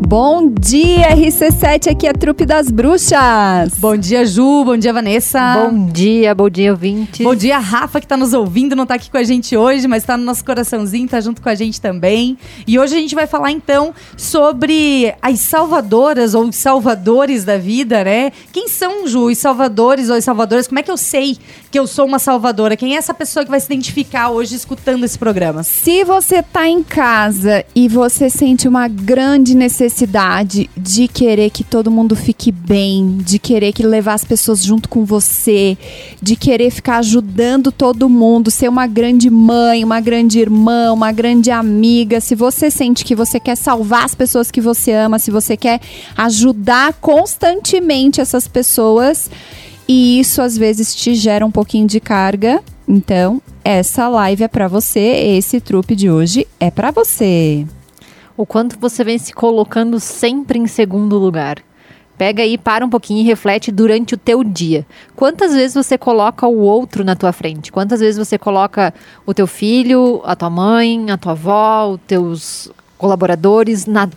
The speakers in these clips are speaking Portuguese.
Bom dia, RC7, aqui é a Trupe das Bruxas. Bom dia, Ju. Bom dia, Vanessa. Bom dia, bom dia, ouvintes. Bom dia, Rafa, que tá nos ouvindo, não tá aqui com a gente hoje, mas tá no nosso coraçãozinho, tá junto com a gente também. E hoje a gente vai falar, então, sobre as salvadoras ou os salvadores da vida, né? Quem são, Ju, os salvadores ou as salvadoras? Como é que eu sei que eu sou uma salvadora? Quem é essa pessoa que vai se identificar hoje escutando esse programa? Se você tá em casa e você sente uma grande necessidade necessidade de querer que todo mundo fique bem, de querer que levar as pessoas junto com você, de querer ficar ajudando todo mundo, ser uma grande mãe, uma grande irmã, uma grande amiga. Se você sente que você quer salvar as pessoas que você ama, se você quer ajudar constantemente essas pessoas, e isso às vezes te gera um pouquinho de carga, então essa live é para você, esse trupe de hoje é para você o quanto você vem se colocando sempre em segundo lugar. Pega aí, para um pouquinho e reflete durante o teu dia. Quantas vezes você coloca o outro na tua frente? Quantas vezes você coloca o teu filho, a tua mãe, a tua avó, os teus colaboradores na,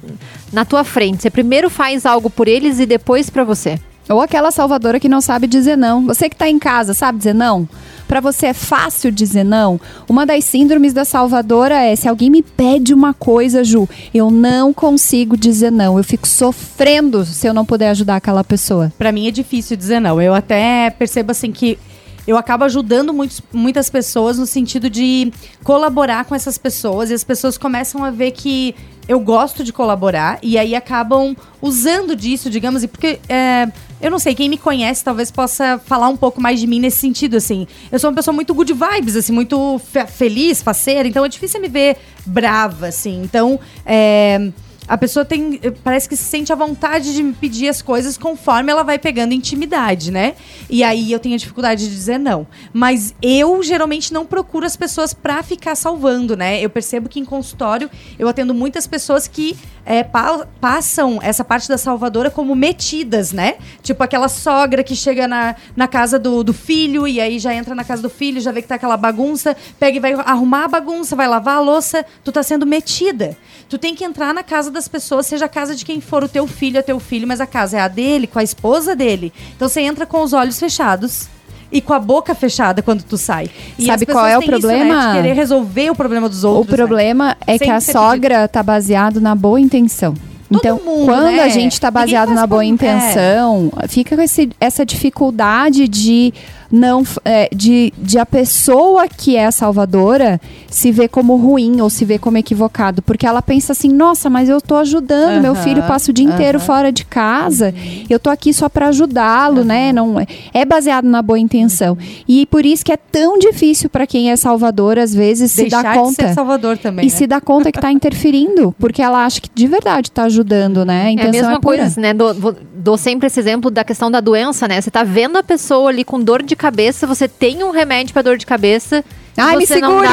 na tua frente? Você primeiro faz algo por eles e depois para você. Ou aquela salvadora que não sabe dizer não. Você que está em casa, sabe dizer não? Para você é fácil dizer não? Uma das síndromes da salvadora é: se alguém me pede uma coisa, Ju, eu não consigo dizer não. Eu fico sofrendo se eu não puder ajudar aquela pessoa. Para mim é difícil dizer não. Eu até percebo assim que eu acabo ajudando muitos, muitas pessoas no sentido de colaborar com essas pessoas e as pessoas começam a ver que eu gosto de colaborar e aí acabam usando disso, digamos, e porque é, eu não sei, quem me conhece talvez possa falar um pouco mais de mim nesse sentido, assim. Eu sou uma pessoa muito good vibes, assim, muito fe feliz, faceira, então é difícil me ver brava, assim. Então, é a pessoa tem. Parece que se sente à vontade de me pedir as coisas conforme ela vai pegando intimidade, né? E aí eu tenho dificuldade de dizer não. Mas eu geralmente não procuro as pessoas pra ficar salvando, né? Eu percebo que em consultório eu atendo muitas pessoas que é, pa passam essa parte da salvadora como metidas, né? Tipo aquela sogra que chega na, na casa do, do filho e aí já entra na casa do filho, já vê que tá aquela bagunça, pega e vai arrumar a bagunça, vai lavar a louça, tu tá sendo metida. Tu tem que entrar na casa das pessoas, seja a casa de quem for, o teu filho é teu filho, mas a casa é a dele, com a esposa dele. Então você entra com os olhos fechados e com a boca fechada quando tu sai. E Sabe qual é o problema? Isso, né, de querer resolver o problema dos outros. O problema né? é Sem que a sogra pedido. tá baseado na boa intenção. Então, mundo, quando né? a gente está baseado na boa intenção, é. fica com esse, essa dificuldade de não é, de, de a pessoa que é a salvadora se ver como ruim ou se ver como equivocado, porque ela pensa assim, nossa, mas eu estou ajudando, uhum, meu filho passa o dia uhum. inteiro fora de casa, uhum. eu estou aqui só para ajudá-lo, né? Não é, é baseado na boa intenção. E por isso que é tão difícil para quem é salvador às vezes Deixar se dar conta. De ser salvador também, e né? se dá conta que está interferindo, porque ela acha que de verdade está ajudando, né? A intenção é a mesma é coisa, né? Dou, dou sempre esse exemplo da questão da doença, né? Você está vendo a pessoa ali com dor de cabeça, você tem um remédio para dor de cabeça. Ai, me segure!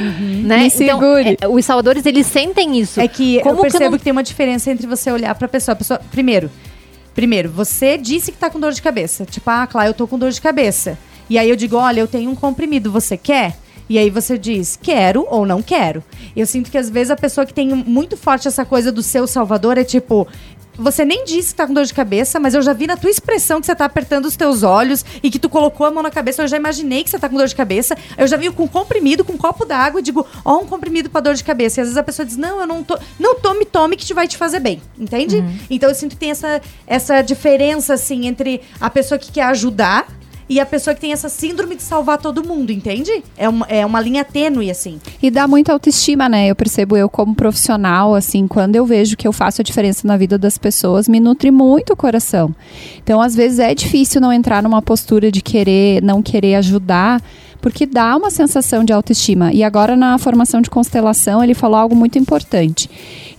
Uhum. Né? Me então, segure. Então, é, os salvadores, eles sentem isso. É que Como eu percebo que, não... que, tem uma diferença entre você olhar pra pessoa. A pessoa primeiro, primeiro, você disse que tá com dor de cabeça. Tipo, ah, claro, eu tô com dor de cabeça. E aí eu digo, olha, eu tenho um comprimido, você quer? E aí você diz, quero ou não quero. Eu sinto que às vezes a pessoa que tem muito forte essa coisa do seu salvador é tipo, você nem disse que tá com dor de cabeça, mas eu já vi na tua expressão que você tá apertando os teus olhos e que tu colocou a mão na cabeça. Eu já imaginei que você tá com dor de cabeça. Eu já vi com comprimido, com um copo d'água e digo, ó, oh, um comprimido pra dor de cabeça. E às vezes a pessoa diz, não, eu não tô. Não tome, tome que te vai te fazer bem. Entende? Uhum. Então eu sinto que tem essa, essa diferença, assim, entre a pessoa que quer ajudar e a pessoa que tem essa síndrome de salvar todo mundo, entende? É uma, é uma linha tênue, assim. E dá muita autoestima, né? Eu percebo eu como profissional, assim, quando eu vejo que eu faço a diferença na vida das pessoas, me nutre muito o coração. Então, às vezes é difícil não entrar numa postura de querer, não querer ajudar, porque dá uma sensação de autoestima. E agora na formação de constelação, ele falou algo muito importante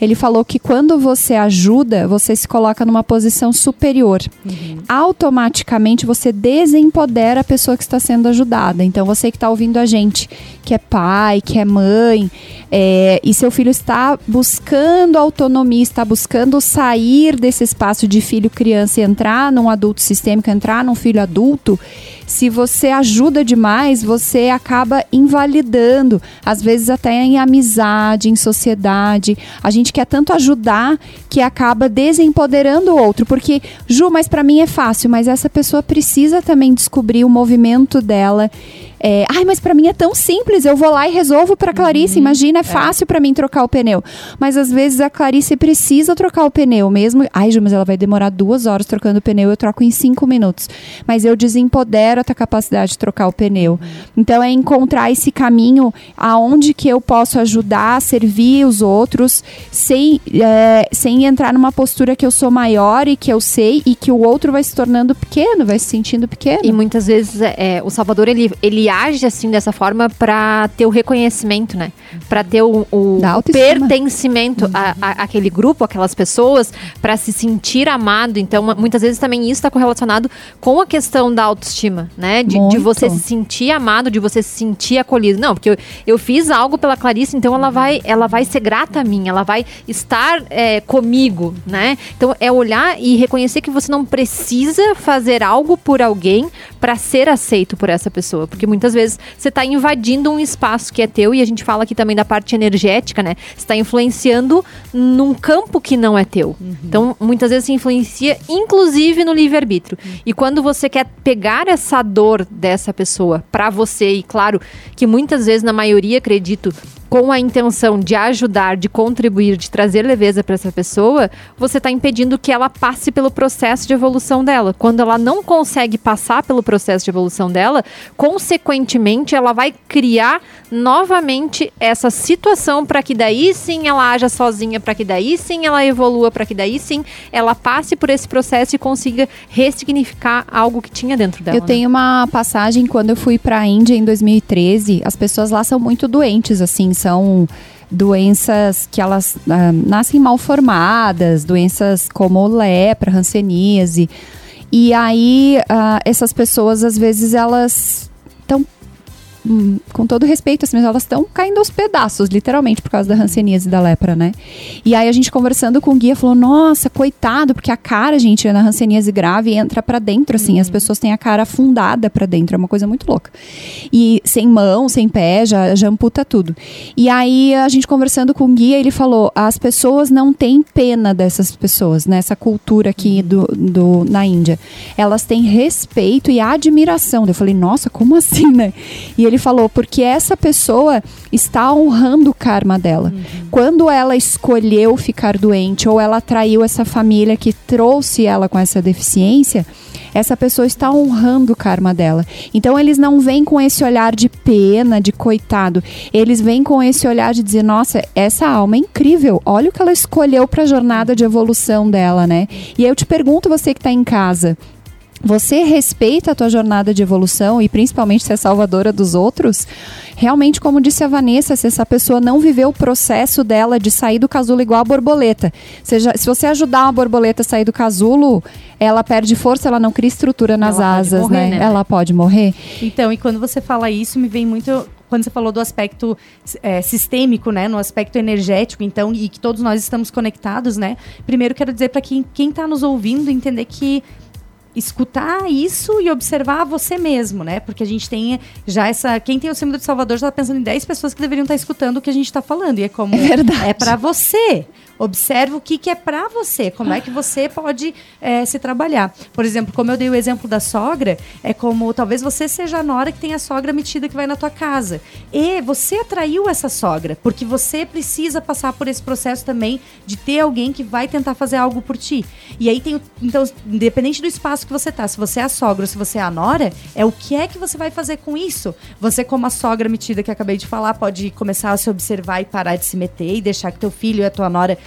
ele falou que quando você ajuda, você se coloca numa posição superior. Uhum. Automaticamente você desempodera a pessoa que está sendo ajudada. Então você que está ouvindo a gente, que é pai, que é mãe, é, e seu filho está buscando autonomia, está buscando sair desse espaço de filho criança e entrar num adulto sistêmico, entrar num filho adulto Se você ajuda demais, você acaba invalidando, às vezes até em amizade, em sociedade. A gente quer tanto ajudar que acaba desempoderando o outro, porque Ju, mas para mim é fácil, mas essa pessoa precisa também descobrir o movimento dela é, Ai, mas para mim é tão simples, eu vou lá e resolvo para Clarice. Uhum. Imagina, é, é. fácil é. para mim trocar o pneu. Mas às vezes a Clarice precisa trocar o pneu mesmo. Ai, Ju, mas ela vai demorar duas horas trocando o pneu, eu troco em cinco minutos. Mas eu desempodero a tua capacidade de trocar o pneu. Uhum. Então é encontrar esse caminho aonde que eu posso ajudar, servir os outros, sem, é, sem entrar numa postura que eu sou maior e que eu sei e que o outro vai se tornando pequeno, vai se sentindo pequeno. E muitas vezes é, o Salvador ele, ele age assim dessa forma para ter o reconhecimento, né? Para ter o, o pertencimento uhum. a, a, aquele grupo, aquelas pessoas, para se sentir amado. Então, muitas vezes também isso está correlacionado com a questão da autoestima, né? De, de, você se sentir amado, de você se sentir acolhido. Não, porque eu, eu fiz algo pela Clarice, então ela vai, ela vai ser grata a mim, ela vai estar é, comigo, né? Então, é olhar e reconhecer que você não precisa fazer algo por alguém para ser aceito por essa pessoa, porque muitas vezes você está invadindo um espaço que é teu e a gente fala aqui também da parte energética, né? Você está influenciando num campo que não é teu. Uhum. Então, muitas vezes se influencia, inclusive no livre-arbítrio. Uhum. E quando você quer pegar essa dor dessa pessoa para você, e claro que muitas vezes, na maioria, acredito, com a intenção de ajudar, de contribuir, de trazer leveza para essa pessoa, você está impedindo que ela passe pelo processo de evolução dela. Quando ela não consegue passar pelo processo de evolução dela, consequentemente, ela vai criar novamente essa situação para que daí sim ela haja sozinha, para que daí sim ela evolua, para que daí sim ela passe por esse processo e consiga ressignificar algo que tinha dentro dela. Eu né? tenho uma passagem quando eu fui para a Índia em 2013, as pessoas lá são muito doentes assim, são doenças que elas uh, nascem mal formadas, doenças como lepra, hanseníase. E aí, uh, essas pessoas, às vezes, elas estão com todo respeito, assim, mas elas estão caindo aos pedaços, literalmente, por causa da hanseníase e da lepra, né? E aí a gente conversando com o guia falou: "Nossa, coitado, porque a cara, gente, na hanseníase grave entra para dentro assim, uhum. as pessoas têm a cara afundada para dentro, é uma coisa muito louca. E sem mão, sem pé, já, já amputa tudo. E aí a gente conversando com o guia, ele falou: "As pessoas não têm pena dessas pessoas, nessa né? cultura aqui uhum. do, do na Índia. Elas têm respeito e admiração". Eu falei: "Nossa, como assim, né?" E ele falou, porque essa pessoa está honrando o karma dela. Uhum. Quando ela escolheu ficar doente ou ela atraiu essa família que trouxe ela com essa deficiência, essa pessoa está honrando o karma dela. Então eles não vêm com esse olhar de pena, de coitado. Eles vêm com esse olhar de dizer: nossa, essa alma é incrível. Olha o que ela escolheu para a jornada de evolução dela, né? E eu te pergunto, você que está em casa, você respeita a tua jornada de evolução e principalmente ser salvadora dos outros, realmente, como disse a Vanessa, se essa pessoa não viveu o processo dela de sair do casulo igual a borboleta, seja, se você ajudar uma borboleta a sair do casulo, ela perde força, ela não cria estrutura nas ela asas, morrer, né? né? Ela pode morrer. Então, e quando você fala isso, me vem muito quando você falou do aspecto é, sistêmico, né, no aspecto energético, então, e que todos nós estamos conectados, né? Primeiro quero dizer para quem está nos ouvindo entender que escutar isso e observar você mesmo, né? Porque a gente tem já essa. Quem tem o símbolo de Salvador já está pensando em 10 pessoas que deveriam estar escutando o que a gente está falando. E é como. É verdade. É para você. Observe o que, que é para você, como é que você pode é, se trabalhar. Por exemplo, como eu dei o exemplo da sogra, é como talvez você seja a nora que tem a sogra metida que vai na tua casa. E você atraiu essa sogra, porque você precisa passar por esse processo também de ter alguém que vai tentar fazer algo por ti. E aí tem, então, independente do espaço que você tá, se você é a sogra ou se você é a nora, é o que é que você vai fazer com isso. Você, como a sogra metida que acabei de falar, pode começar a se observar e parar de se meter e deixar que teu filho e a tua nora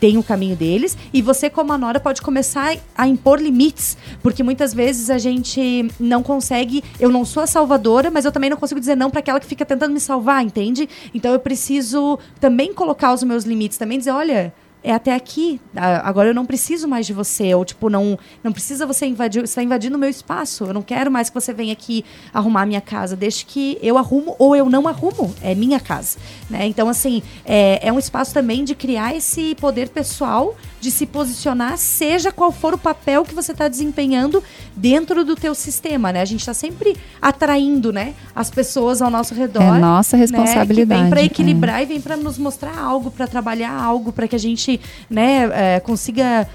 tem o caminho deles e você como a nora pode começar a impor limites, porque muitas vezes a gente não consegue, eu não sou a salvadora, mas eu também não consigo dizer não para aquela que fica tentando me salvar, entende? Então eu preciso também colocar os meus limites, também dizer, olha, é até aqui. Agora eu não preciso mais de você. Ou, tipo, não, não precisa você invadir, está invadindo o meu espaço. Eu não quero mais que você venha aqui arrumar a minha casa. Deixe que eu arrumo ou eu não arrumo. É minha casa. Né? Então, assim, é, é um espaço também de criar esse poder pessoal de se posicionar, seja qual for o papel que você está desempenhando dentro do teu sistema, né? A gente está sempre atraindo, né, as pessoas ao nosso redor. É nossa né, responsabilidade. que vem para é. equilibrar e vem para nos mostrar algo, para trabalhar algo, para que a gente, né, é, consiga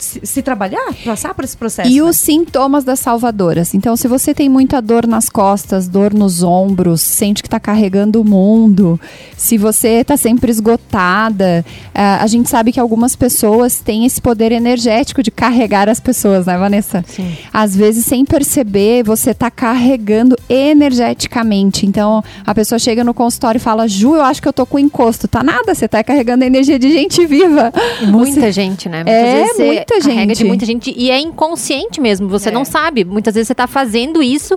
se, se trabalhar, passar por esse processo. E né? os sintomas das salvadoras. Então, se você tem muita dor nas costas, dor nos ombros, sente que está carregando o mundo, se você está sempre esgotada, eh, a gente sabe que algumas pessoas têm esse poder energético de carregar as pessoas, né, Vanessa? Sim. Às vezes, sem perceber, você está carregando energeticamente. Então, a pessoa chega no consultório e fala: Ju, eu acho que eu tô com encosto. Tá nada, você tá carregando energia de gente viva. E muita gente, né? Muitas É, vezes muita carrega gente. de muita gente e é inconsciente mesmo. Você É. não sabe. Muitas vezes você tá fazendo isso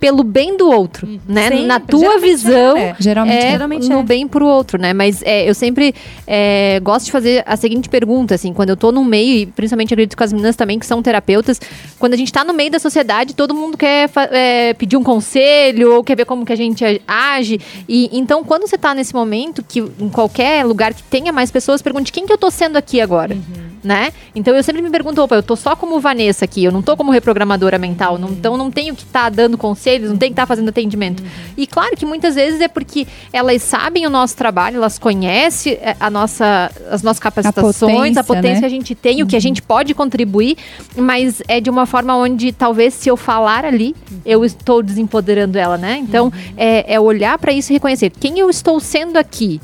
pelo bem do outro, né? Sempre. Na tua Geralmente visão. é, né? Geralmente é, Geralmente no é. bem pro outro, né? Mas é, eu sempre é, gosto de fazer a seguinte pergunta, assim, quando eu tô no meio, e principalmente acredito com as meninas também, que são terapeutas, quando a gente tá no meio da sociedade, todo mundo quer é, pedir um conselho, ou quer ver como que a gente age. E então, quando você tá nesse momento, que em qualquer lugar que tenha mais pessoas, pergunte quem que eu tô sendo aqui agora, né? Então eu sempre me pergunto, opa, eu tô só como Vanessa aqui, eu não tô como reprogramadora mental, não, então não tenho que estar dando conselhos, não tenho que estar fazendo atendimento. E claro que muitas vezes é porque elas sabem o nosso trabalho, elas conhecem é, a nossa, as nossas capacitações, potência, a potência né? que a gente tem, o que a gente pode contribuir, mas é de uma forma onde talvez se eu falar ali, eu estou desempoderando ela, né? Então é, é olhar para isso e reconhecer quem eu estou sendo aqui.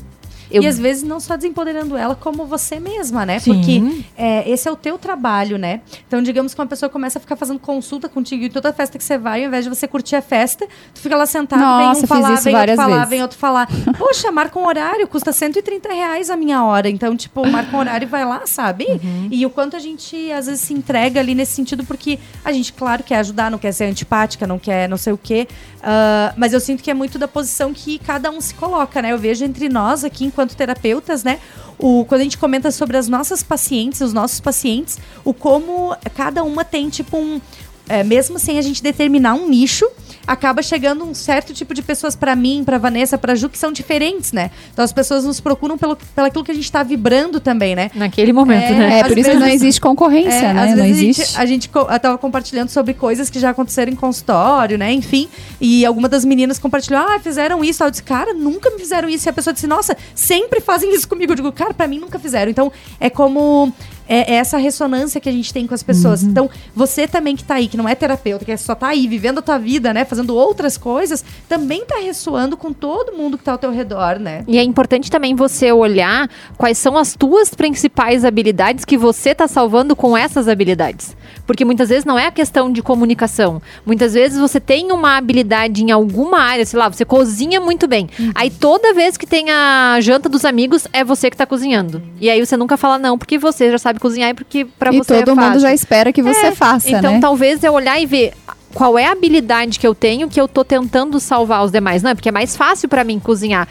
Eu E às vezes não só desempoderando ela, como você mesma, né? Sim. Porque é, esse é o teu trabalho, né? Então, digamos que uma pessoa começa a ficar fazendo consulta contigo e toda festa que você vai, ao invés de você curtir a festa, tu fica lá sentado, Nossa, vem um falar, vem outro falar, vezes. vem outro falar. Poxa, marca um horário, custa 130 reais a minha hora. Então, tipo, marca um horário e vai lá, sabe? Uhum. E o quanto a gente, às vezes, se entrega ali nesse sentido, porque a gente, claro, quer ajudar, não quer ser antipática, não quer não sei o quê. Ah, mas eu sinto que é muito da posição que cada um se coloca, né? Eu vejo entre nós aqui, enquanto terapeutas, né? O, quando a gente comenta sobre as nossas pacientes, os nossos pacientes, o como cada uma tem, tipo, um. é, mesmo sem a gente determinar um nicho, acaba chegando um certo tipo de pessoas pra mim, pra Vanessa, pra Ju, que são diferentes, né? Então as pessoas nos procuram pelo, pelo aquilo que a gente tá vibrando também, né? naquele momento, É, né? É, por isso que não vezes- existe concorrência, É, né? às Não vezes a existe. gente, a gente co- eu tava compartilhando sobre coisas que já aconteceram em consultório, né? Enfim. E alguma das meninas compartilhou, ah, fizeram isso. Aí eu disse, cara, nunca me fizeram isso. E a pessoa disse, nossa, sempre fazem isso comigo. Eu digo, cara, pra mim nunca fizeram. Então, é como. É, é essa ressonância que a gente tem com as pessoas. Então, você também que tá aí, que não é terapeuta, que só tá aí vivendo a tua vida, né? Fazendo outras coisas, também tá ressoando com todo mundo que tá ao teu redor, né? E é importante também você olhar quais são as tuas principais habilidades que você está salvando com essas habilidades. Porque muitas vezes não é a questão de comunicação. Muitas vezes você tem uma habilidade em alguma área, sei lá, você cozinha muito bem. Uhum. Aí toda vez que tem a janta dos amigos, é você que está cozinhando. E aí você nunca fala não, porque você já sabe cozinhar e porque para você todo é mundo já espera que você faça, Então, né? talvez é olhar e ver qual é a habilidade que eu tenho que eu tô tentando salvar os demais. Não, é porque é mais fácil pra mim cozinhar.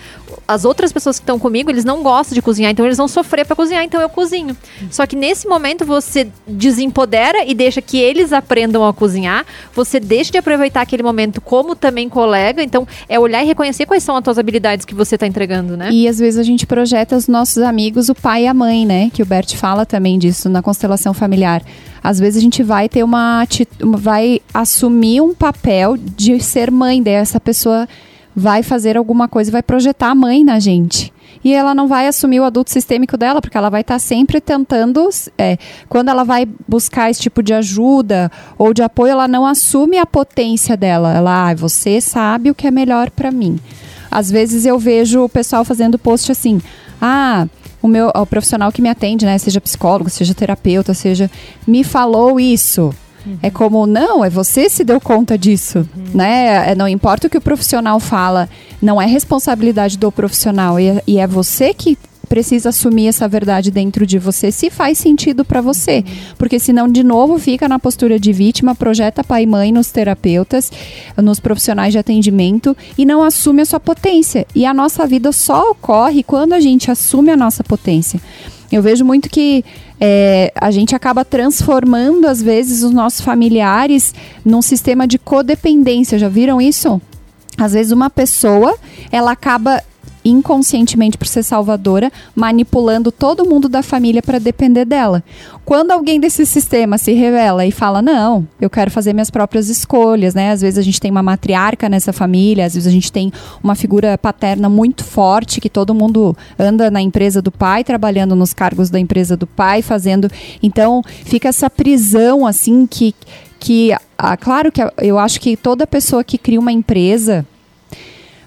As outras pessoas que estão comigo, eles não gostam de cozinhar, então eles vão sofrer pra cozinhar, então eu cozinho. Só que nesse momento você desempodera e deixa que eles aprendam a cozinhar. Você deixa de aproveitar aquele momento como também colega. Então, é olhar e reconhecer quais são as tuas habilidades que você tá entregando, né? E às vezes a gente projeta os nossos amigos, o pai e a mãe, né? Que o Bert fala também disso na constelação familiar. Às vezes a gente vai ter uma, vai assumir um papel de ser mãe, daí essa pessoa vai fazer alguma coisa, vai projetar a mãe na gente. E ela não vai assumir o adulto sistêmico dela, porque ela vai estar sempre tentando. é, quando ela vai buscar esse tipo de ajuda ou de apoio, ela não assume a potência dela. Ela, ah, você sabe o que é melhor para mim. Às vezes eu vejo o pessoal fazendo post assim: ah, o meu o profissional que me atende, né, seja psicólogo, seja terapeuta, seja, me falou isso. É como, não, é você se deu conta disso, né? É, não importa o que o profissional fala, não é responsabilidade do profissional e é, e é você que precisa assumir essa verdade dentro de você, se faz sentido para você. Porque senão, de novo, fica na postura de vítima, projeta pai e mãe nos terapeutas, nos profissionais de atendimento e não assume a sua potência. E a nossa vida só ocorre quando a gente assume a nossa potência. Eu vejo muito que é, a gente acaba transformando, às vezes, os nossos familiares num sistema de codependência. Já viram isso? Às vezes uma pessoa, ela acaba inconscientemente por ser salvadora, manipulando todo mundo da família para depender dela. Quando alguém desse sistema se revela e fala: "Não, eu quero fazer minhas próprias escolhas", né? Às vezes a gente tem uma matriarca nessa família, às vezes a gente tem uma figura paterna muito forte que todo mundo anda na empresa do pai, trabalhando nos cargos da empresa do pai, fazendo. Então, fica essa prisão assim que que ah, claro que eu acho que toda pessoa que cria uma empresa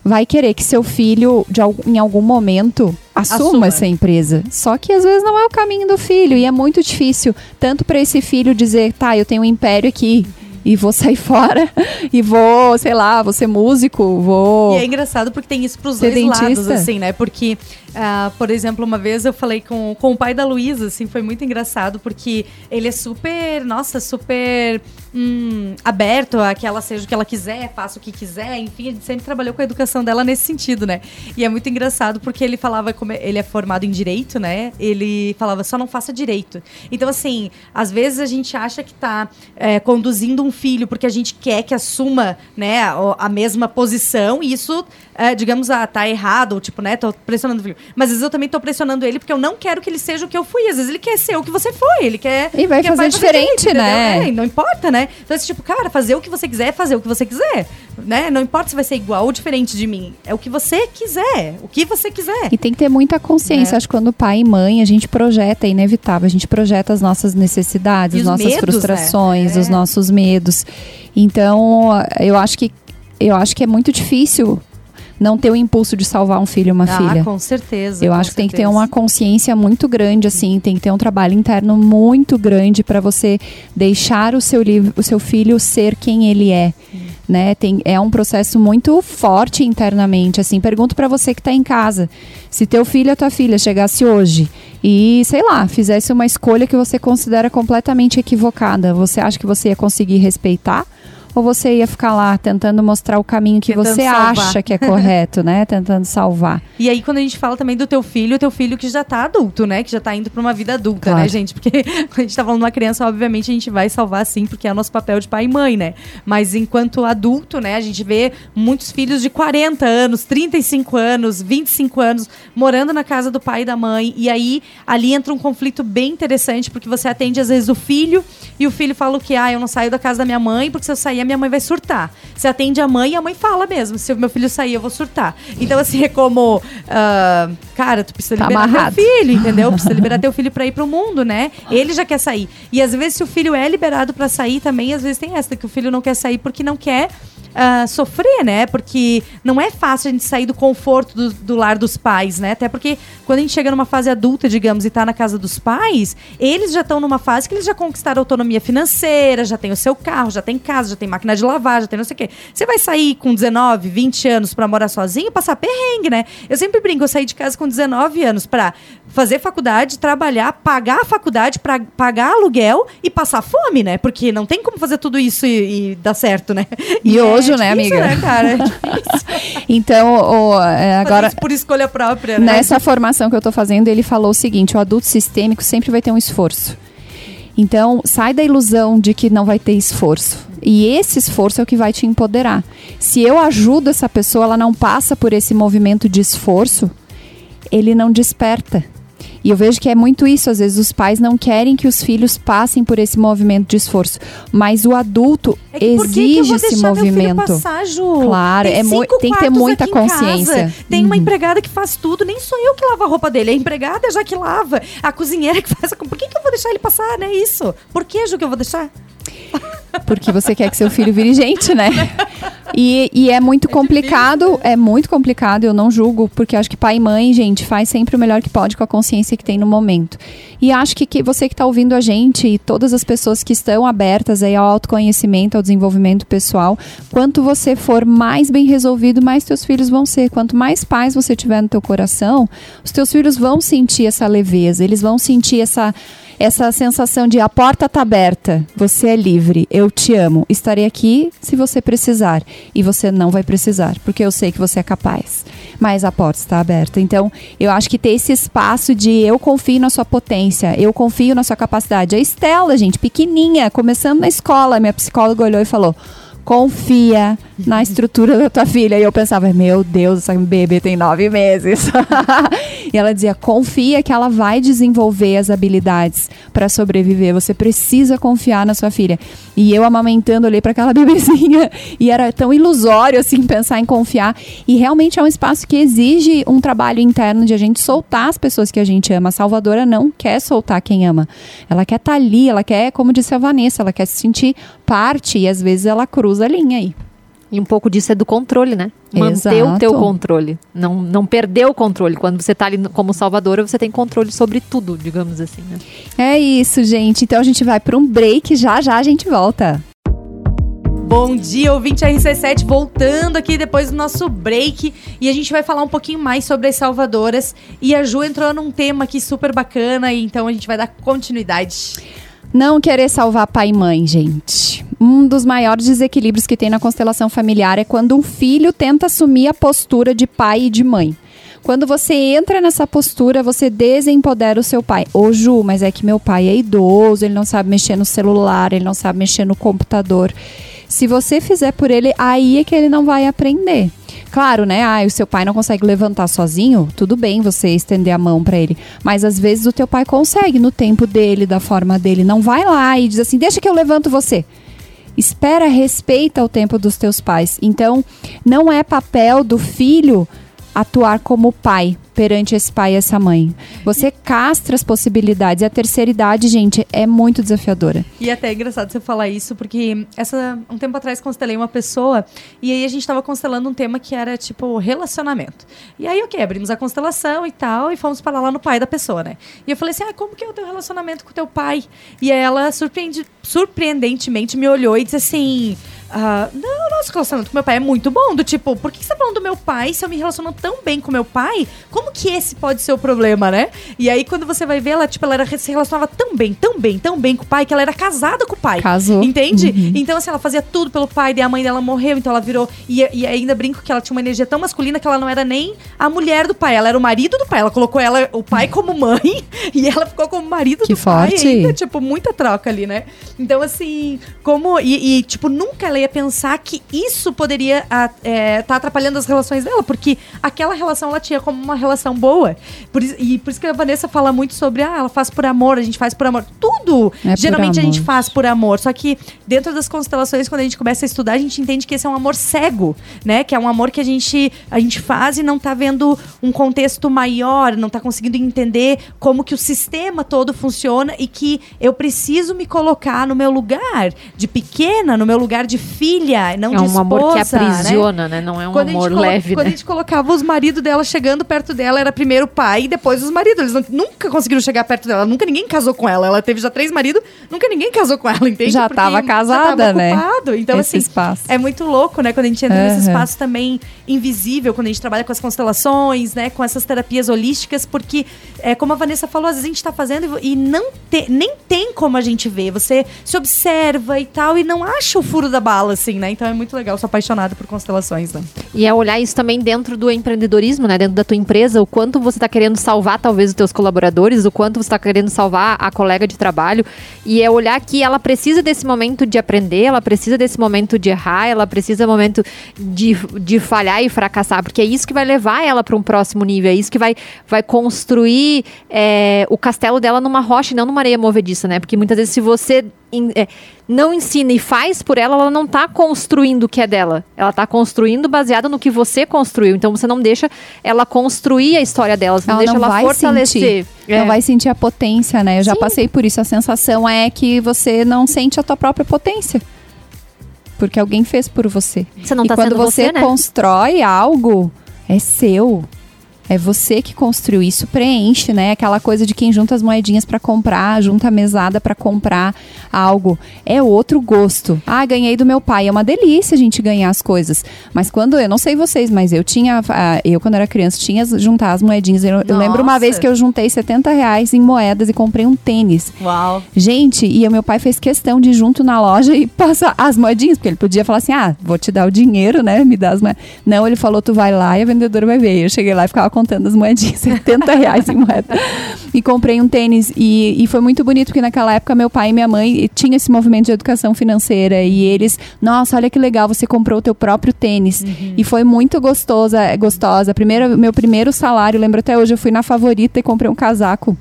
vai querer que seu filho, de, em algum momento, assuma, assuma, essa empresa. Só que às vezes não é o caminho do filho e é muito difícil, tanto para esse filho dizer, tá, eu tenho um império aqui, e vou sair fora e vou, sei lá, vou ser músico, vou. E é engraçado porque tem isso pros dois dentista. lados, assim, né? Porque, uh, por exemplo, uma vez eu falei com, com o pai da Luísa, assim, foi muito engraçado, porque ele é super, nossa, super hum, aberto a que ela seja o que ela quiser, faça o que quiser, enfim, ele sempre trabalhou com a educação dela nesse sentido, né? E é muito engraçado porque ele falava, como ele é formado em direito, né? Ele falava, só não faça direito. Então, assim, às vezes a gente acha que tá é, conduzindo um filho porque a gente quer que assuma né, a, a mesma posição e isso, é, digamos, ah, tá errado, ou, tipo, né, tô pressionando o filho. Mas às vezes eu também tô pressionando ele porque eu não quero que ele seja o que eu fui. Às vezes ele quer ser o que você foi, ele quer... E vai quer fazer diferente, fazer né? É, não importa, né? Então, esse tipo, cara, fazer o que você quiser é fazer o que você quiser, né? Não importa se vai ser igual ou diferente de mim. É o que você quiser, o que você quiser. E tem que ter muita consciência. É. Acho que quando pai e mãe, a gente projeta, é inevitável, a gente projeta as nossas necessidades, as nossas medos, né? frustrações, né? os nossos medos. Então, eu acho que eu acho que é muito difícil não ter o impulso de salvar um filho ou uma ah, filha. com certeza. Eu com acho que certeza. tem que ter uma consciência muito grande, assim, tem que ter um trabalho interno muito grande para você deixar o seu, livro, o seu filho ser quem ele é. Hum. Né? Tem, é um processo muito forte internamente. Assim, pergunto para você que está em casa, se teu filho ou tua filha chegasse hoje e, sei lá, fizesse uma escolha que você considera completamente equivocada, você acha que você ia conseguir respeitar? Ou você ia ficar lá tentando mostrar o caminho que tentando você salvar. acha que é correto, né? Tentando salvar. E aí, quando a gente fala também do teu filho, o teu filho que já está adulto, né? Que já está indo para uma vida adulta, né, claro. né, gente? Porque quando a gente está falando de uma criança, obviamente a gente vai salvar sim, porque é o nosso papel de pai e mãe, né? Mas enquanto adulto, né, a gente vê muitos filhos de 40 anos, 35 anos, 25 anos, morando na casa do pai e da mãe. E aí, ali entra um conflito bem interessante, porque você atende às vezes o filho e o filho fala o que, ah, eu não saio da casa da minha mãe, porque se eu sair a minha mãe vai surtar. Você atende a mãe e a mãe fala mesmo: se o meu filho sair, eu vou surtar. Então, assim, é como. Uh, cara, tu precisa tá liberar amarrado. teu filho, entendeu? Precisa liberar teu filho pra ir pro mundo, né? Ele já quer sair. E às vezes, se o filho é liberado para sair também, às vezes tem essa, que o filho não quer sair porque não quer uh, sofrer, né? Porque não é fácil a gente sair do conforto do, do, lar dos pais, né? Até porque quando a gente chega numa fase adulta, digamos, e tá na casa dos pais, eles já estão numa fase que eles já conquistaram autonomia financeira, já tem o seu carro, já tem casa, já tem máquina de lavar, já tem não sei o quê. Você vai sair com 19, 20 anos para morar sozinho, passar perrengue, né? Eu sempre brinco, eu saí de casa com 19 anos para fazer faculdade, trabalhar, pagar a faculdade, para pagar aluguel e passar fome, né? Porque não tem como fazer tudo isso e, e dar certo, né? E, e é hoje, né, amiga? Né, cara? É então, o, é, agora. por escolha própria, né? Nessa formação que eu tô fazendo, ele falou o seguinte: o adulto sistêmico sempre vai ter um esforço. Então, sai da ilusão de que não vai ter esforço. E esse esforço é o que vai te empoderar. Se eu ajudo essa pessoa, ela não passa por esse movimento de esforço, ele não desperta. E eu vejo que é muito isso, às vezes os pais não querem que os filhos passem por esse movimento de esforço, mas o adulto é exige esse movimento. Passar, claro, tem, é tem que ter muita consciência. Tem uhum. uma empregada que faz tudo, nem sou eu que lavo a roupa dele, é a empregada já que lava, a cozinheira que faz. Por que, que eu vou deixar ele passar, né? Isso. Por que, Ju, que eu vou deixar? Porque você quer que seu filho vire gente, né? E, e é muito é complicado, né? é muito complicado, eu não julgo, porque acho que pai e mãe, gente, faz sempre o melhor que pode com a consciência que tem no momento. E acho que, que você que está ouvindo a gente e todas as pessoas que estão abertas aí ao autoconhecimento, ao desenvolvimento pessoal, quanto você for mais bem resolvido, mais teus filhos vão ser. Quanto mais paz você tiver no teu coração, os teus filhos vão sentir essa leveza, eles vão sentir essa essa sensação de a porta tá aberta, você é livre, eu te amo, estarei aqui se você precisar. E você não vai precisar, porque eu sei que você é capaz. Mas a porta está aberta. Então, eu acho que ter esse espaço de eu confio na sua potência, eu confio na sua capacidade. A Estela, gente, pequenininha, começando na escola, minha psicóloga olhou e falou: confia na estrutura da tua filha. E eu pensava, meu Deus, essa bebê tem nove meses. e ela dizia, confia que ela vai desenvolver as habilidades para sobreviver. Você precisa confiar na sua filha. E eu amamentando, olhei para aquela bebezinha e era tão ilusório assim pensar em confiar. E realmente é um espaço que exige um trabalho interno de a gente soltar as pessoas que a gente ama. A Salvadora não quer soltar quem ama. Ela quer estar tá ali, ela quer, como disse a Vanessa, ela quer se sentir parte e às vezes ela cruza a linha aí. E um pouco disso é do controle, né? Manter Exato. o teu controle. Não, não perder o controle. Quando você está ali como salvadora, você tem controle sobre tudo, digamos assim, né? É isso, gente. Então a gente vai para um break. Já já a gente volta. Bom dia, ouvinte RC7, voltando aqui depois do nosso break. E a gente vai falar um pouquinho mais sobre as salvadoras. E a Ju entrou num tema aqui super bacana, e então a gente vai dar continuidade. Não querer salvar pai e mãe, gente. Um dos maiores desequilíbrios que tem na constelação familiar é quando um filho tenta assumir a postura de pai e de mãe. Quando você entra nessa postura, você desempodera o seu pai. Ô Ju, mas é que meu pai é idoso, ele não sabe mexer no celular, ele não sabe mexer no computador. Se você fizer por ele, aí é que ele não vai aprender. Claro, né? Ah, o seu pai não consegue levantar sozinho, tudo bem você estender a mão para ele. Mas às vezes o teu pai consegue no tempo dele, da forma dele. Não vai lá e diz assim: "Deixa que eu levanto você". Espera, respeita o tempo dos teus pais. Então, não é papel do filho atuar como pai perante esse pai e essa mãe. Você castra as possibilidades. E a terceira idade, gente, é muito desafiadora. E até é engraçado você falar isso, porque essa um tempo atrás constelei uma pessoa e aí a gente estava constelando um tema que era tipo relacionamento. E aí, ok, abrimos a constelação e tal, e fomos para lá no pai da pessoa, né? E eu falei assim: ah, como que é o teu relacionamento com o teu pai? E ela surpreendentemente me olhou e disse assim. Uh, não, nosso relacionamento com meu pai é muito bom. Do tipo, por que você tá falando do meu pai se eu me relaciono tão bem com meu pai? Como que esse pode ser o problema, né? E aí, quando você vai ver, ela, tipo, ela era, se relacionava tão bem, tão bem, tão bem com o pai, que ela era casada com o pai. Casou. Entende? Uhum. Então, assim, ela fazia tudo pelo pai, daí a mãe dela morreu, então ela virou. E, e ainda brinco que ela tinha uma energia tão masculina que ela não era nem a mulher do pai, ela era o marido do pai. Ela colocou ela, o pai como mãe e ela ficou como marido que do forte. pai. Ainda, tipo, muita troca ali, né? Então, assim, como. E, e, tipo, nunca ela ia pensar que isso poderia estar é, tá atrapalhando as relações dela, porque aquela relação ela tinha como uma relação boa. Por, e por isso que a Vanessa fala muito sobre, ah, ela faz por amor, a gente faz por amor. Tudo, É geralmente a amor. gente faz por amor. Só que dentro das constelações, quando a gente começa a estudar, a gente entende que esse é um amor cego, né? Que é um amor que a gente, a gente faz e não tá vendo um contexto maior, não tá conseguindo entender como que o sistema todo funciona e que eu preciso me colocar no meu lugar de pequena, no meu lugar de filha, não É de um amor que esposa, né? aprisiona, né? Não é um Quando amor leve, Quando né? a gente colocava os maridos dela chegando perto dela, era primeiro o pai e depois os maridos. Eles não- nunca conseguiram chegar perto dela. Nunca ninguém casou com ela. Ela teve já três maridos, nunca ninguém casou com ela, entende? Já Porque tava casada, já tava né? Então, Esse assim, espaço. é muito louco, né? Quando a gente entra nesse Aham. espaço também invisível, quando a gente trabalha com as constelações, né? Com essas terapias holísticas, porque, é, como a Vanessa falou, às vezes a gente tá fazendo e não te- nem tem como a gente ver. Você se observa e tal, e não acha o furo da bala, assim, né? Então é muito legal. Sou apaixonada por constelações, né? E é olhar isso também dentro do empreendedorismo, né? Dentro da tua empresa, o quanto você está querendo salvar talvez os teus colaboradores, o quanto você está querendo salvar a colega de trabalho. E é olhar que ela precisa desse momento de aprender, ela precisa desse momento de errar, ela precisa momento de, de falhar e fracassar, porque é isso que vai levar ela para um próximo nível, é isso que vai, vai construir é, o castelo dela numa rocha e não numa areia movediça, né? Porque muitas vezes se você é, não ensina e faz por ela, ela não tá construindo o que é dela. Ela tá construindo baseado no que você construiu. Então você não deixa ela construir a história dela, você não Ela deixa não ela vai fortalecer. sentir. É. Não vai sentir a potência, né? Eu já Sim. passei por isso. A sensação é que você não sente a tua própria potência. Porque alguém fez por você. Você não e tá quando você, você, né? constrói algo, é seu. É você que construiu isso, preenche, né? Aquela coisa de quem junta as moedinhas para comprar, junta a mesada para comprar algo. É outro gosto. Ah, ganhei do meu pai. É uma delícia a gente ganhar as coisas. Mas quando, eu não sei vocês, mas eu tinha, ah, eu quando era criança, tinha juntar as moedinhas. Eu, eu lembro uma vez que eu juntei 70 reais em moedas e comprei um tênis. Uau. Gente, e o meu pai fez questão de ir junto na loja e passar as moedinhas, porque ele podia falar assim: ah, vou te dar o dinheiro, né? Me dá as moedas. Não, ele falou: tu vai lá e a vendedora vai ver. Eu cheguei lá e ficava contando as moedinhas, 70 reais em moeda. E comprei um tênis. E, e foi muito bonito, porque naquela época meu pai e minha mãe tinham esse movimento de educação financeira. E eles, nossa, olha que legal, você comprou o teu próprio tênis. Uhum. E foi muito gostosa, gostosa. Primeiro, meu primeiro salário, lembro até hoje, eu fui na favorita e comprei um casaco.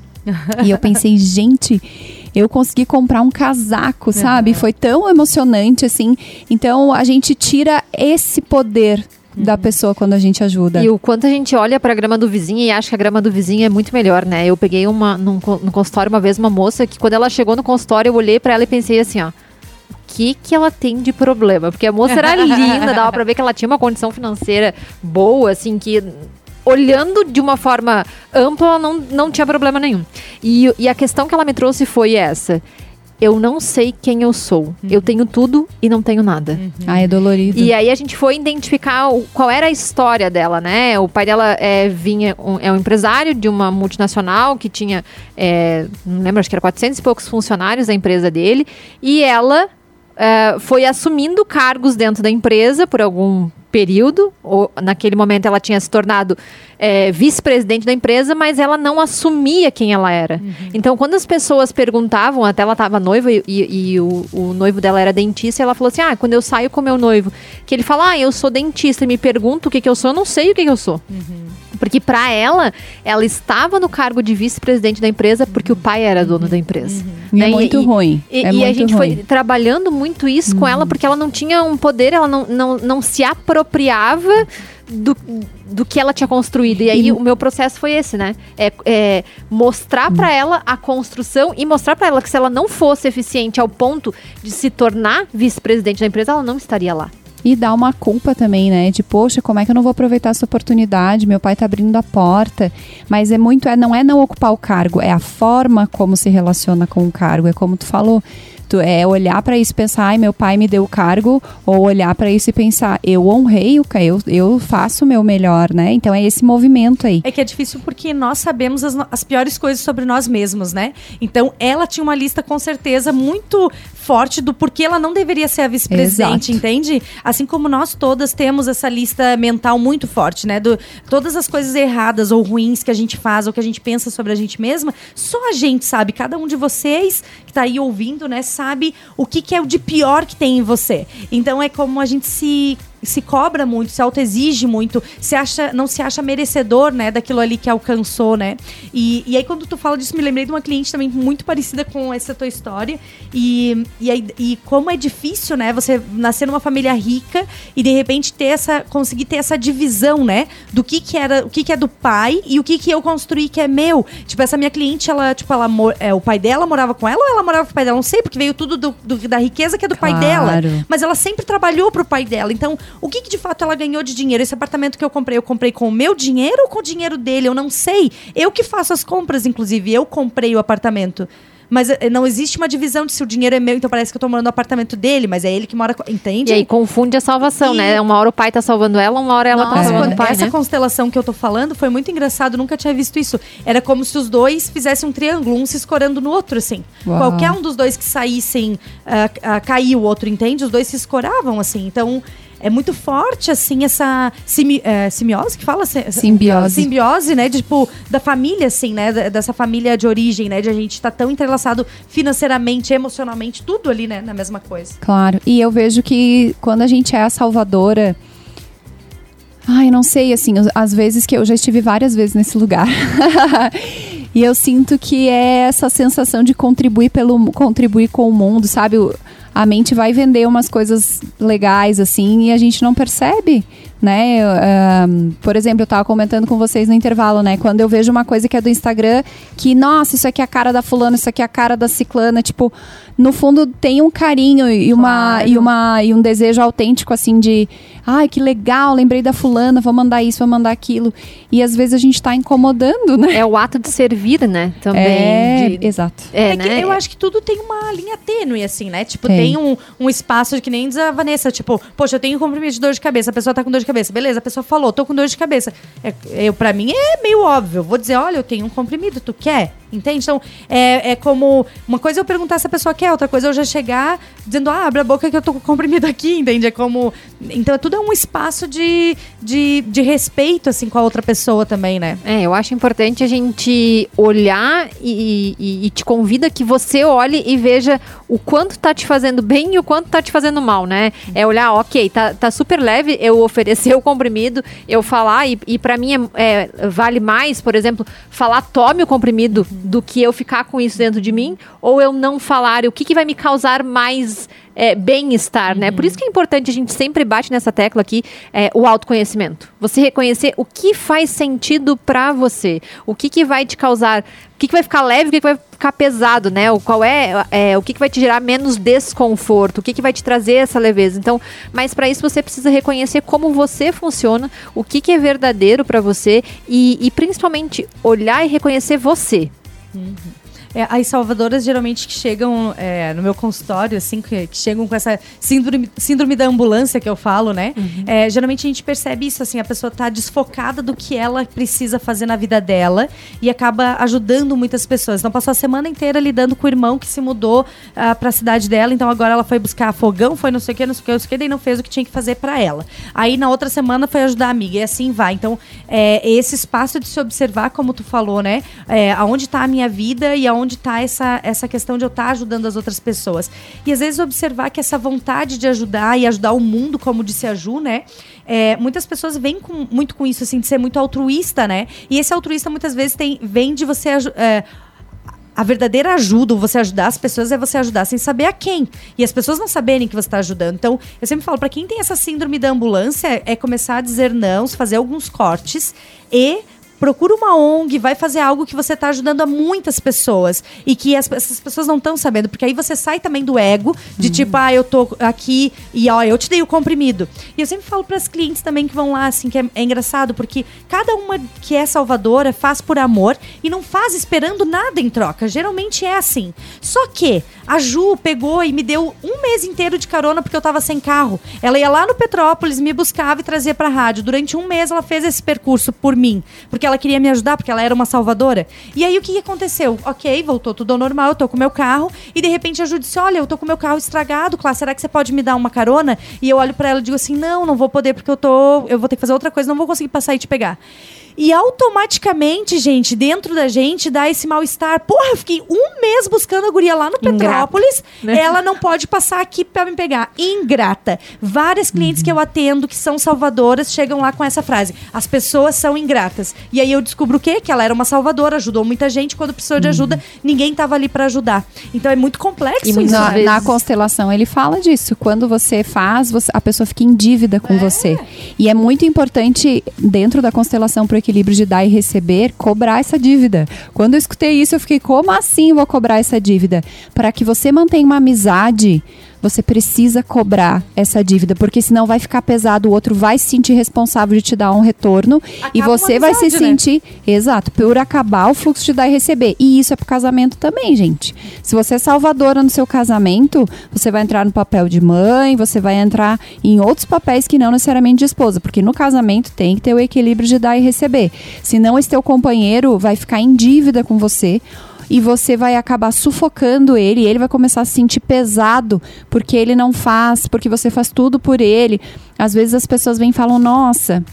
e eu pensei, gente eu consegui comprar um casaco, sabe? Uhum. Foi tão emocionante assim. Então a gente tira esse poder da pessoa quando a gente ajuda. E o quanto a gente olha para a grama do vizinho e acha que a grama do vizinho é muito melhor, né? Eu peguei uma num, no consultório uma vez uma moça que quando ela chegou no consultório eu olhei para ela e pensei assim, ó, o que que ela tem de problema? Porque a moça era linda, dava para ver que ela tinha uma condição financeira boa, assim que olhando de uma forma ampla, não, não tinha problema nenhum. E, e a questão que ela me trouxe foi essa eu não sei quem eu sou. Uhum. Eu tenho tudo e não tenho nada. Uhum. Ah, é dolorido. E aí a gente foi identificar o, qual era a história dela, né? O pai dela é, vinha, um, é um empresário de uma multinacional que tinha, é, não lembro, acho que era 400 e poucos funcionários da empresa dele. E ela é, foi assumindo cargos dentro da empresa por algum período, ou naquele momento ela tinha se tornado é, vice-presidente da empresa, mas ela não assumia quem ela era. Uhum. Então, quando as pessoas perguntavam, até ela estava noiva e, e, e o, o, noivo dela era dentista, ela falou assim: Ah, quando eu saio com meu noivo, que ele fala, ah, eu sou dentista, e me pergunta o que, que eu sou, eu não sei o que, que eu sou. Uhum. Porque para ela, ela estava no cargo de vice-presidente da empresa porque uhum. o pai era dono da empresa. Uhum. Né? É muito e, ruim. E, é e muito a gente ruim. foi trabalhando muito isso com ela porque ela não tinha um poder, ela não, não, não se apropriava do, do que ela tinha construído. E aí e... o meu processo foi esse, né? É, é mostrar para ela a construção e mostrar para ela que se ela não fosse eficiente ao ponto de se tornar vice-presidente da empresa, ela não estaria lá. E dá uma culpa também, né? De, poxa, como é que eu não vou aproveitar essa oportunidade? Meu pai tá abrindo a porta. Mas é muito, é, não é não ocupar o cargo, é a forma como se relaciona com o cargo. É como tu falou é olhar para isso e pensar, ai, meu pai me deu o cargo, ou olhar para isso e pensar, eu honrei o eu, eu faço o meu melhor, né? Então é esse movimento aí. É que é difícil porque nós sabemos as, as piores coisas sobre nós mesmos, né? Então ela tinha uma lista com certeza muito forte do porquê ela não deveria ser a vice-presidente, entende? Assim como nós todas temos essa lista mental muito forte, né? Do, todas as coisas erradas ou ruins que a gente faz ou que a gente pensa sobre a gente mesma, só a gente sabe. Cada um de vocês que está aí ouvindo, né, sabe o que, que é o de pior que tem em você. Então é como a gente se se cobra muito, se autoexige muito, se acha, não se acha merecedor, né, daquilo ali que alcançou, né? E, e aí quando tu fala disso, me lembrei de uma cliente também muito parecida com essa tua história e, e, aí, e como é difícil, né, você nascer numa família rica e de repente ter essa, conseguir ter essa divisão, né, do que que era, o que que é do pai e o que que eu construí que é meu. Tipo, essa minha cliente, ela, tipo, ela, é, o pai dela morava com ela ou ela morava com o pai dela? Não sei, porque veio tudo do, do da riqueza que é do claro. pai dela. Mas ela sempre trabalhou pro pai dela. Então, o que, que de fato ela ganhou de dinheiro? Esse apartamento que eu comprei, eu comprei com o meu dinheiro ou com o dinheiro dele? Eu não sei. Eu que faço as compras, inclusive. Eu comprei o apartamento. Mas eh, não existe uma divisão de se o dinheiro é meu, então parece que eu tô morando no apartamento dele, mas é ele que mora. Entende? E aí confunde a salvação, e... né? Uma hora o pai tá salvando ela, uma hora ela tá Nossa, tá salvando o pai. Essa né? constelação que eu tô falando foi muito engraçado, nunca tinha visto isso. Era como se os dois fizessem um triângulo, um se escorando no outro, assim. Uau. Qualquer um dos dois que saíssem, uh, uh, cair o outro, entende? Os dois se escoravam, assim. Então é muito forte, assim, essa simi, é, simiose que fala? Simbiose. Simbiose, né? Tipo, da família, assim, né? Dessa família de origem, né? De a gente estar tá tão entrelaçado financeiramente, emocionalmente, tudo ali, né? Na mesma coisa. Claro. E eu vejo que quando a gente é a salvadora. Ai, não sei, assim, às vezes que eu já estive várias vezes nesse lugar. e eu sinto que é essa sensação de contribuir pelo contribuir com o mundo, sabe? A mente vai vender umas coisas legais assim e a gente não percebe né? Ahn, por exemplo, eu tava comentando com vocês no intervalo, né? Quando eu vejo uma coisa que é do Instagram, que, nossa, isso aqui é a cara da fulana, isso aqui é a cara da ciclana, tipo, no fundo tem um carinho e, uma, Claro. e, uma, e um desejo autêntico, assim, de ai, que legal, lembrei da fulana, vou mandar isso, vou mandar aquilo. E às vezes a gente tá incomodando, né? É o ato de servir, né? Também. É, de- exato. é, É que né? eu acho que tudo tem uma linha tênue, assim, né? Tipo, Tem. tem, um, um espaço de que nem diz a Vanessa, tipo, poxa, eu tenho um comprimido de dor de cabeça, a pessoa tá com dor de cabeça. Beleza, a pessoa falou, tô com dor de cabeça. É, eu, pra mim é meio óbvio. Eu Vou dizer, olha, eu tenho um comprimido, tu quer? Entende? Então, é, é como. Uma coisa é eu perguntar se a pessoa quer, outra coisa é eu já chegar dizendo, ah, abre a boca que eu tô com comprimido aqui, entende? É como. Então, tudo é um espaço de, de, de respeito, assim, com a outra pessoa também, né? É, eu acho importante a gente olhar e, e- e te convida que você olhe e veja o quanto tá te fazendo bem e o quanto tá te fazendo mal, né? É olhar, ok, tá, tá super leve eu oferecer o comprimido, eu falar, e, e para mim é, é, vale mais, por exemplo, falar tome o comprimido do que eu ficar com isso dentro de mim, ou eu não falar, o que, que vai me causar mais é, bem-estar, né? Por isso que é importante, a gente sempre bate nessa tecla aqui, é, o autoconhecimento. Você reconhecer o que faz sentido pra você, o que, que vai te causar, o que, que vai ficar leve, o que, que vai ficar pesado, né? O qual é, é, o que, que vai te gerar menos desconforto, o que, que vai te trazer essa leveza. Então, mas para isso você precisa reconhecer como você funciona, o que, que é verdadeiro pra você e, e principalmente olhar e reconhecer você. É, as salvadoras geralmente que chegam é, no meu consultório, assim, que, que chegam com essa síndrome, síndrome da ambulância que eu falo, né? É, geralmente a gente percebe isso, assim, a pessoa tá desfocada do que ela precisa fazer na vida dela e acaba ajudando muitas pessoas. Então passou a semana inteira lidando com o irmão que se mudou ah, pra cidade dela, então agora ela foi buscar fogão, foi não sei o que, não sei o que, não sei o que, daí não fez o que tinha que fazer pra ela. Aí na outra semana foi ajudar a amiga e assim vai. Então, é, esse espaço de se observar, como tu falou, né? É, aonde tá a minha vida e aonde tá essa, essa questão de eu estar ajudando as outras pessoas. E às vezes observar que essa vontade de ajudar e ajudar o mundo, como disse a Ju, né? É, muitas pessoas vêm com- muito com isso, assim, de ser muito altruísta, né? E esse altruísta muitas vezes tem, vem de você. é, a verdadeira ajuda, você ajudar as pessoas, é você ajudar sem saber a quem. E as pessoas não saberem que você está ajudando. Então, eu sempre falo, para quem tem essa síndrome da ambulância, é começar a dizer não, fazer alguns cortes e procura uma ONG, vai fazer algo que você está ajudando a muitas pessoas e que as- essas pessoas não estão sabendo, porque aí você sai também do ego de tipo, ah, eu tô aqui e ó, eu te dei o comprimido. E eu sempre falo para as clientes também que vão lá, assim, que é, é engraçado, porque cada uma que é salvadora faz por amor e não faz esperando nada em troca. Geralmente é assim. Só que a Ju pegou e me deu um mês inteiro de carona porque eu tava sem carro. Ela ia lá no Petrópolis, me buscava e trazia pra rádio. Durante um mês ela fez esse percurso por mim, porque ela queria me ajudar, porque ela era uma salvadora. E aí o que aconteceu? Ok, voltou tudo ao normal, eu tô com meu carro e de repente a Ju disse: Olha, eu tô com meu carro estragado, Clá, será que você pode me dar uma carona? E eu olho pra ela e digo assim: Não, não vou poder porque eu tô, eu vou ter que fazer outra coisa, não vou conseguir passar e te pegar. E automaticamente, gente, dentro da gente dá esse mal-estar. Porra, eu fiquei um mês buscando a guria lá no Ingrata, Petrópolis. né? Ela não pode passar aqui pra me pegar. Ingrata. Várias clientes que eu atendo, que são salvadoras, chegam lá com essa frase. As pessoas são ingratas. E aí eu descubro o quê? Que ela era uma salvadora, ajudou muita gente. Quando precisou de ajuda, ninguém tava ali pra ajudar. Então é muito complexo E isso. Na, vezes- na constelação ele fala disso. Quando você faz, você- a pessoa fica em dívida com você. E é muito importante, dentro da constelação para o equilíbrio de dar e receber, cobrar essa dívida. Quando eu escutei isso, eu fiquei, como assim vou cobrar essa dívida? Para que você mantenha uma amizade. Você precisa cobrar essa dívida, porque senão vai ficar pesado, o outro vai se sentir responsável de te dar um retorno e Acaba uma você vai se amizade, né? sentir exato, por acabar o fluxo de dar e receber. E isso é pro casamento também, gente. Se você é salvadora no seu casamento, você vai entrar no papel de mãe, você vai entrar em outros papéis que não necessariamente de esposa, porque no casamento tem que ter o equilíbrio de dar e receber. Senão esse teu companheiro vai ficar em dívida com você. E você vai acabar sufocando ele, e ele vai começar a se sentir pesado porque ele não faz, porque você faz tudo por ele. Às vezes as pessoas vêm e falam: Nossa,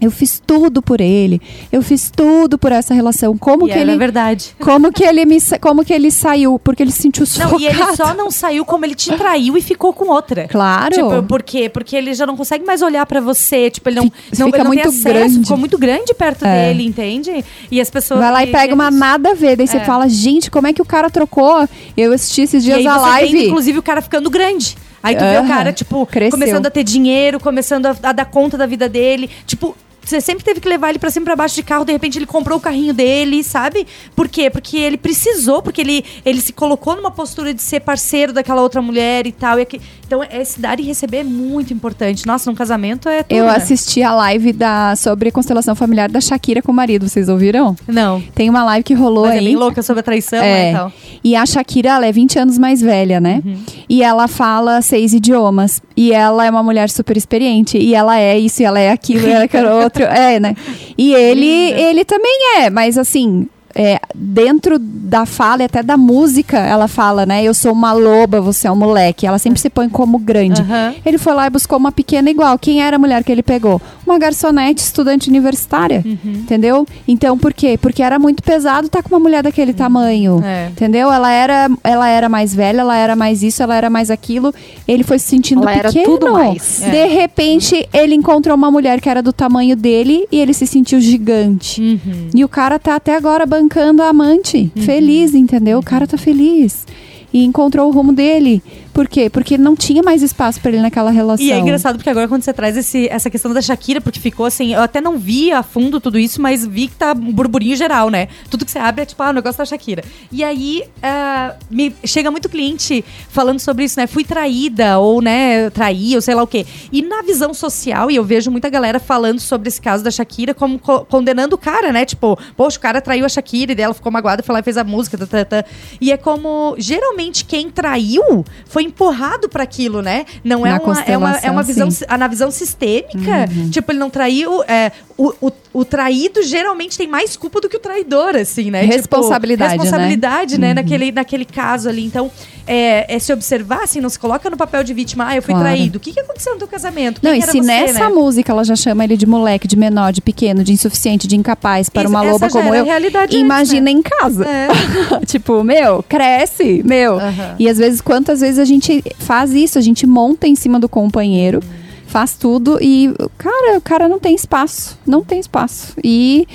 eu fiz tudo por ele, eu fiz tudo por essa relação. Como E que ela ele. é verdade. Como que ele me como que ele saiu? Porque ele se sentiu sufocado. Não, e ele só não saiu como ele te traiu e ficou com outra. Claro. Tipo, por quê? Porque ele já não consegue mais olhar pra você. Tipo, ele não, Fica- não, ele não muito tem acesso. grande. Ficou muito grande perto É. dele, entende? E as pessoas. Vai lá e pega uma nada a ver. Daí você É. fala, gente, como é que o cara trocou? Eu assisti esses E dias aí a você live. inclusive, o cara ficando grande. Aí tu vê o cara, tipo, Cresceu. começando a ter dinheiro, começando a, a dar conta da vida dele. Tipo, você sempre teve que levar ele pra cima pra baixo de carro, de repente ele comprou o carrinho dele, sabe? Por quê? Porque ele precisou, porque ele, ele se colocou numa postura de ser parceiro daquela outra mulher e tal. E então, esse dar e receber é muito importante. Nossa, num casamento é tudo, Eu né? assisti a live da, sobre constelação familiar da Shakira com o marido, vocês ouviram? Não. Tem uma live que rolou Mas aí. é bem louca sobre a traição, né, É. e tal. E a Shakira, ela é 20 anos mais velha, né? Uhum. E ela fala seis idiomas. E ela é uma mulher super experiente. E ela é isso, e ela é aquilo, e ela é outro. É, né? E ele, ele também é, mas assim. É, dentro da fala e até da música, ela fala, né? Eu sou uma loba, você é um moleque. Ela sempre se põe como grande. Aham. Ele foi lá e buscou uma pequena igual. Quem era a mulher que ele pegou? Uma garçonete estudante universitária. Uhum. Entendeu? Então, por quê? Porque era muito pesado estar com uma mulher daquele tamanho. É. Entendeu? Ela era, ela era mais velha, ela era mais isso, ela era mais aquilo. Ele foi se sentindo Ela era pequeno. tudo mais. É. De repente, ele encontrou uma mulher que era do tamanho dele e ele se sentiu gigante. Uhum. E o cara tá até agora bancando a amante. Feliz, entendeu? O cara tá feliz. E encontrou o rumo dele. Por quê? Porque não tinha mais espaço pra ele naquela relação. E é engraçado porque agora quando você traz esse, essa questão da Shakira, porque ficou assim, eu até não vi a fundo tudo isso, mas vi que tá um burburinho geral, né? Tudo que você abre é tipo, ah, o negócio da Shakira. E aí, ah, me chega muito cliente falando sobre isso, né? Fui traída, ou, né, traí, ou sei lá o quê. E na visão social, e eu vejo muita galera falando sobre esse caso da Shakira como co- condenando o cara, né? Tipo, poxa, o cara traiu a Shakira e dela ficou magoada, foi lá e fez a música, tá, tá, tá. E é como, geralmente, quem traiu foi empurrado pra aquilo, né? Não é Na uma, é uma, é uma visão, sim. na visão sistêmica, tipo, ele não traiu. é, o, o, o traído geralmente tem mais culpa do que o traidor, assim, né? Responsabilidade, tipo, responsabilidade, né? Uhum. Naquele, naquele caso ali. Então, é, é se observar, assim, não se coloca no papel de vítima. Ah, eu fui Claro. traído. O que, que aconteceu no teu casamento? Não, Quem e era se você, nessa né? música ela já chama ele de moleque, de menor, de pequeno, de insuficiente, de incapaz para Isso- uma loba como eu, realidade antes, imagina em casa. É. tipo, meu, cresce, meu. Aham. E às vezes, quantas vezes a gente faz isso? A gente monta em cima do companheiro, faz tudo e, cara, o cara não tem espaço. Não tem espaço. E.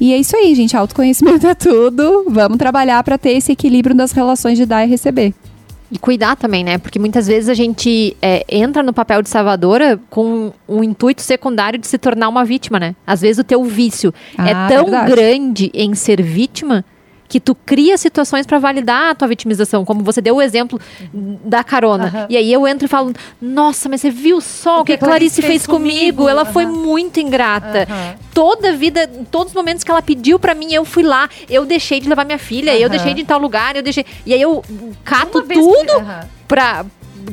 E é isso aí, gente. Autoconhecimento é tudo. Vamos trabalhar para ter esse equilíbrio das relações de dar e receber. E cuidar também, né? Porque muitas vezes a gente é, entra no papel de salvadora com um intuito secundário de se tornar uma vítima, né? Às vezes o teu vício Ah, é tão verdade. grande em ser vítima que tu cria situações para validar a tua vitimização, como você deu o exemplo da carona. Aham. E aí eu entro e falo: "Nossa, mas você viu só o que a Clarice fez comigo? Ela foi Aham. muito ingrata. Aham. Toda vida, todos os momentos que ela pediu pra mim, eu fui lá, eu deixei de levar minha filha, eu deixei de ir em tal lugar, eu deixei. E aí eu cato Uma que- tudo Aham. pra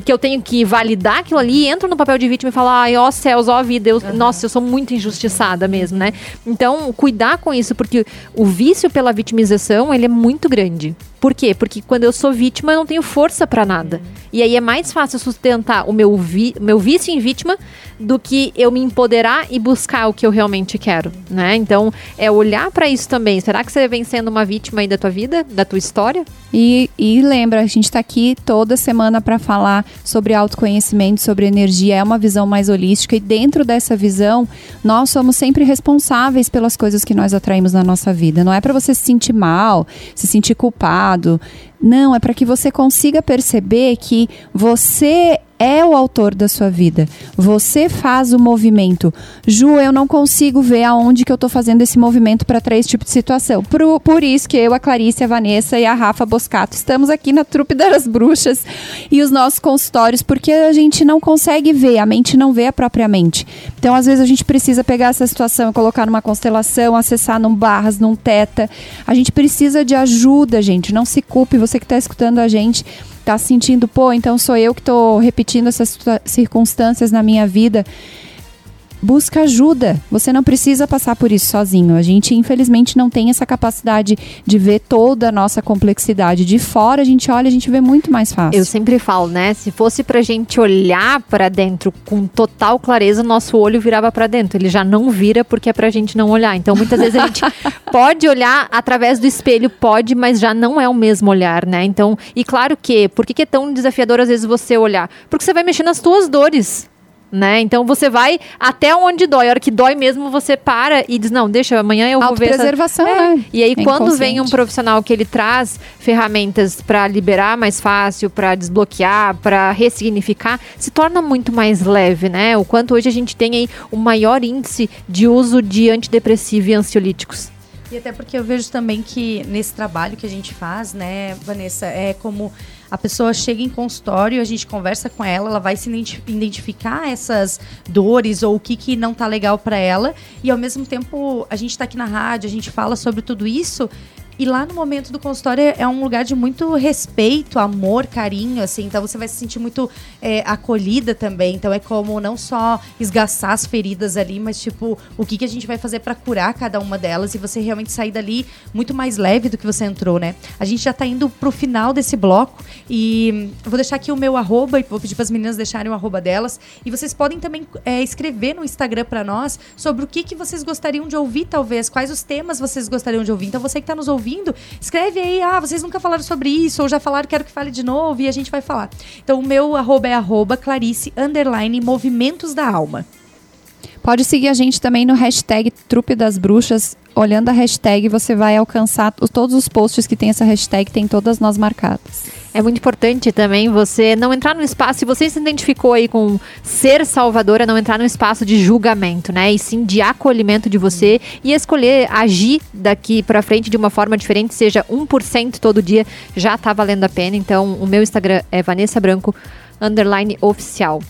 que eu tenho que validar aquilo ali, entro no papel de vítima e falo, ai, ó céus, ó vida, eu, nossa, eu sou muito injustiçada mesmo, né? Então, cuidar com isso, porque o vício pela vitimização, ele é muito grande. Por quê? Porque quando eu sou vítima, eu não tenho força pra nada. E aí é mais fácil sustentar o meu, vi meu vício em vítima do que eu me empoderar e buscar o que eu realmente quero, né? Então, é olhar pra isso também. Será que você vem sendo uma vítima aí da tua vida, da tua história? E, e lembra, a gente está aqui toda semana para falar sobre autoconhecimento, sobre energia. É uma visão mais holística e dentro dessa visão, nós somos sempre responsáveis pelas coisas que nós atraímos na nossa vida. Não é para você se sentir mal, se sentir culpado. Não, é para que você consiga perceber que você é o autor da sua vida. Você faz o movimento. Ju, eu não consigo ver aonde que eu tô fazendo esse movimento para atrair esse tipo de situação. Por, por isso que eu, a Clarice, a Vanessa e a Rafa Boscato estamos aqui na Trupe das Bruxas e os nossos consultórios, porque a gente não consegue ver, a mente não vê a própria mente. Então, às vezes, a gente precisa pegar essa situação e colocar numa constelação, acessar num barras, num teta. A gente precisa de ajuda, gente. Não se culpe, você que está escutando a gente tá sentindo, pô, então sou eu que tô repetindo essas circunstâncias na minha vida. Busca ajuda. Você não precisa passar por isso sozinho. A gente, infelizmente, não tem essa capacidade de ver toda a nossa complexidade. De fora, a gente olha, a gente vê muito mais fácil. Eu sempre falo, né? Se fosse pra gente olhar pra dentro com total clareza, nosso olho virava pra dentro. Ele já não vira porque é pra gente não olhar. Então, muitas vezes a gente pode olhar através do espelho, pode, mas já não é o mesmo olhar, né? Então, e claro que, por que que é tão desafiador às vezes você olhar? Porque você vai mexer nas tuas dores. Né? Então você vai até onde dói. A hora que dói mesmo, você para e diz: Não, deixa, amanhã eu vou ver. Essa... É. né? E aí, É quando vem um profissional que ele traz ferramentas para liberar mais fácil, para desbloquear, para ressignificar, se torna muito mais leve, né? O quanto hoje a gente tem aí o maior índice de uso de antidepressivo e ansiolíticos. E até porque eu vejo também que nesse trabalho que a gente faz, né, Vanessa, é como a pessoa chega em consultório, a gente conversa com ela, ela vai se identi- identificar essas dores ou o que, que não tá legal para ela, e ao mesmo tempo a gente tá aqui na rádio, a gente fala sobre tudo isso. E lá no momento do consultório é- é um lugar de muito respeito, amor, carinho, assim. Então você vai se sentir muito é, acolhida também. Então é como não só esgaçar as feridas ali, mas tipo, o que, que a gente vai fazer para curar cada uma delas e você realmente sair dali muito mais leve do que você entrou, né? A gente já tá indo pro final desse bloco e eu vou deixar aqui o meu arroba e vou pedir para as meninas deixarem o arroba delas. E vocês podem também é, escrever no Instagram para nós sobre o que, que vocês gostariam de ouvir, talvez, quais os temas vocês gostariam de ouvir. Então você que tá nos ouvindo, escreve aí, ah, vocês nunca falaram sobre isso, ou já falaram, quero que fale de novo, e a gente vai falar. Então o meu arroba é arroba Clarice underline movimentos da alma. Pode seguir a gente também no hashtag Trupe das Bruxas. Olhando a hashtag, você vai alcançar os- todos os posts que tem essa hashtag, tem todas nós marcadas. É muito importante também você não entrar no espaço, se você se identificou aí com ser salvadora, não entrar no espaço de julgamento, né? E sim de acolhimento de você e escolher agir daqui pra frente de uma forma diferente, seja 1% todo dia, já tá valendo a pena. Então, o meu Instagram é Vanessa Branco, underline oficial.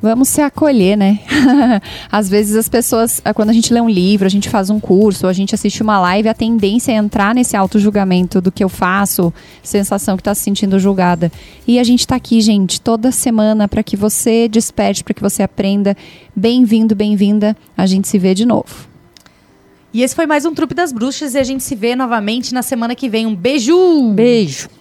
Vamos se acolher, né? Às vezes as pessoas, ah, quando a gente lê um livro, a gente faz um curso, ou a gente assiste uma live, a tendência é entrar nesse auto-julgamento do que eu faço, sensação que está se sentindo julgada. E a gente está aqui, gente, toda semana para que você desperte, para que você aprenda. Bem-vindo, bem-vinda. A gente se vê de novo. E esse foi mais um Trupe das Bruxas e a gente se vê novamente na semana que vem. Um beijo! Beijo!